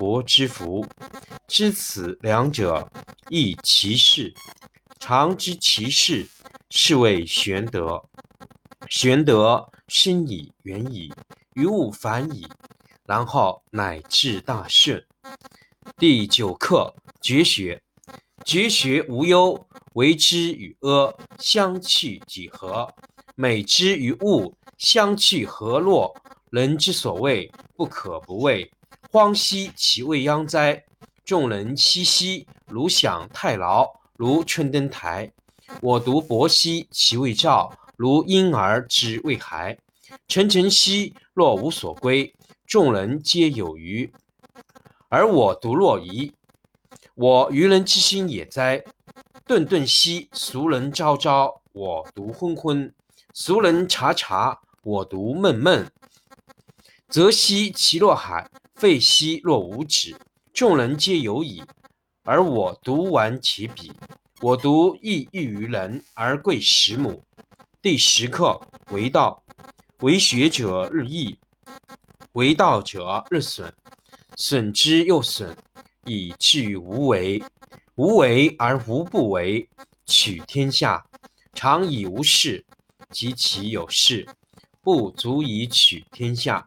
国之福。知此两者，亦其事。常知其事，是谓玄德。玄德深矣，远矣，于物反矣，然后乃至大顺。第九课绝学。绝学无忧，为之与阿相去几何？美之与物相去何若？人之所谓不可不为，荒兮其未央哉！众人熙熙，如享太牢。如春登台，我独泊兮其未兆；如婴儿之未孩，沉沉兮若无所归。众人皆有余，而我独若遗。我愚人之心也哉！顿顿兮俗人昭昭，我独昏昏；俗人察察，我独闷闷。则兮其若海，废兮若无止。众人皆有矣。而我独顽其鄙，我独异异于人而贵十母。第十课为道，为学者日益，为道者日损，损之又损，以至于无为。无为而无不为，取天下常以无事，及其有事，不足以取天下。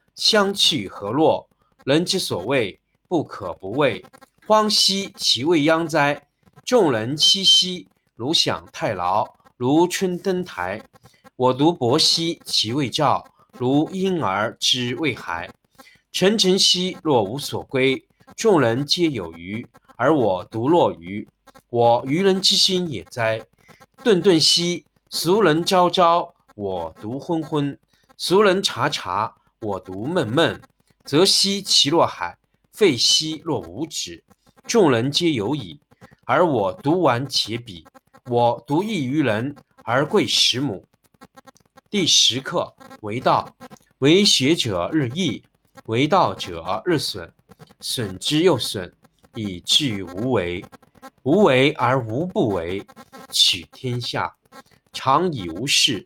相去何若？人之所谓不可不畏。荒兮其未央哉！众人熙熙，如享太牢，如春登台。我独泊兮其未兆，如婴儿之未孩。沉沉兮若无所归。众人皆有余，而我独若愚。我愚人之心也哉！顿顿兮俗人昭昭，我独昏昏；俗人察察，我独闷闷。则兮其若海，废兮若无止。众人皆有矣，而我独顽且鄙。我独异于人而贵十母。第十课为道，为学者日益，为道者日损，损之又损，以至于无为。无为而无不为，取天下常以无事，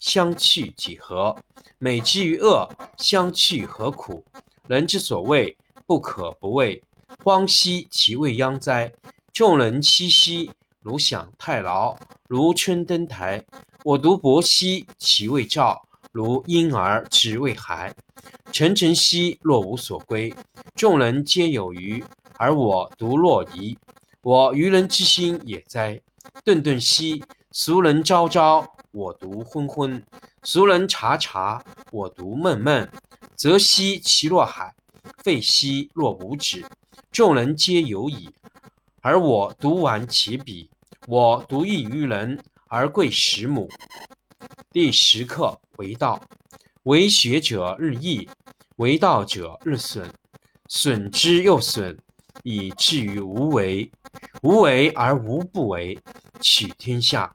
相去几何？美之与恶，相去何苦？人之所谓不可不畏，荒兮其未央哉！众人熙熙，如享太牢，如春登台。我独泊兮其未兆，如婴儿之未孩。沉沉兮若无所归，众人皆有余，而我独若遗。我愚人之心也哉！顿顿兮俗人昭昭，我独昏昏；俗人察察，我独闷闷。则兮其若海，废兮若无止。众人皆有矣，而我独顽其鄙。我独异于人。而贵十母。第十课为道，为学者日益，为道者日损，损之又损，以至于无为。无为而无不为，取天下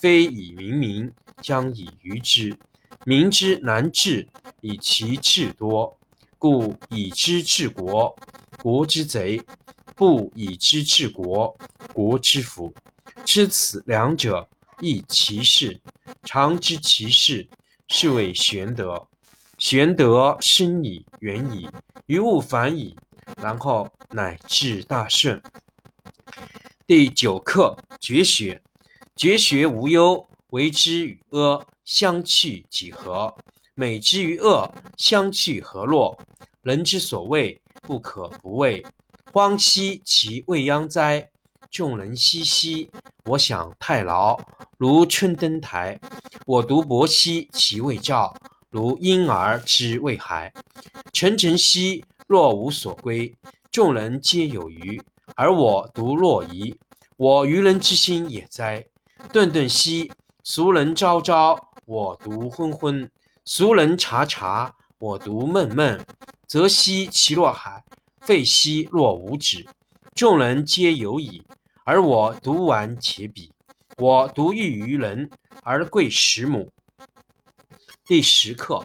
非以明民，将以愚之。民之难治，以其智多。故以知治国，国之贼；不以知治国，国之福。知此两者，亦其事。常知其事，是谓玄德。玄德深矣，远矣，于物反矣，然后乃至大顺。第九课：绝学。绝学无忧，为之与阿，相去几何？美之与恶，相去何若？人之所谓不可不畏，荒兮其未央哉！众人熙熙，我享太牢，如春登台。我独泊兮其未兆，如婴儿之未孩。沉沉兮若无所归，众人皆有余，而我独若遗。我愚人之心也哉！顿顿兮俗人昭昭，我独昏昏；俗人察察，我独闷闷。则兮其若海，废兮若无止。众人皆有矣。而我独顽且鄙，我独异于人，而贵十母。第十课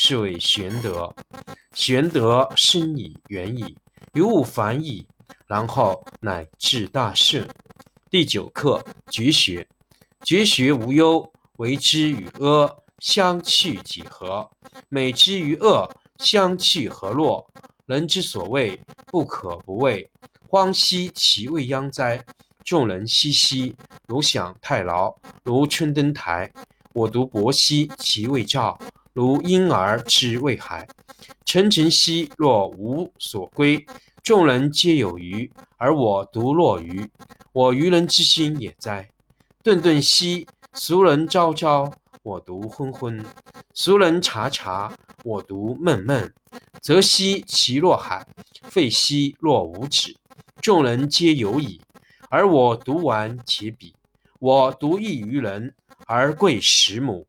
是谓玄德。玄德深以，远矣，于物反矣，然后乃至大顺。第九课：绝学。绝学无忧，为之与阿，相去几何？美之与恶，相去何若？人之所谓不可不畏。荒兮其未央哉！众人熙熙，如享太牢，如春登台。我独泊兮其未兆，如婴儿之未孩。沉沉兮若无所归，众人皆有余，而我独若愚。我愚人之心也哉！顿顿兮俗人昭昭，我独昏昏；俗人察察，我独闷闷。则兮其若海，废兮若无止。众人皆有矣，而我独顽其鄙。我独异于人，而贵十母。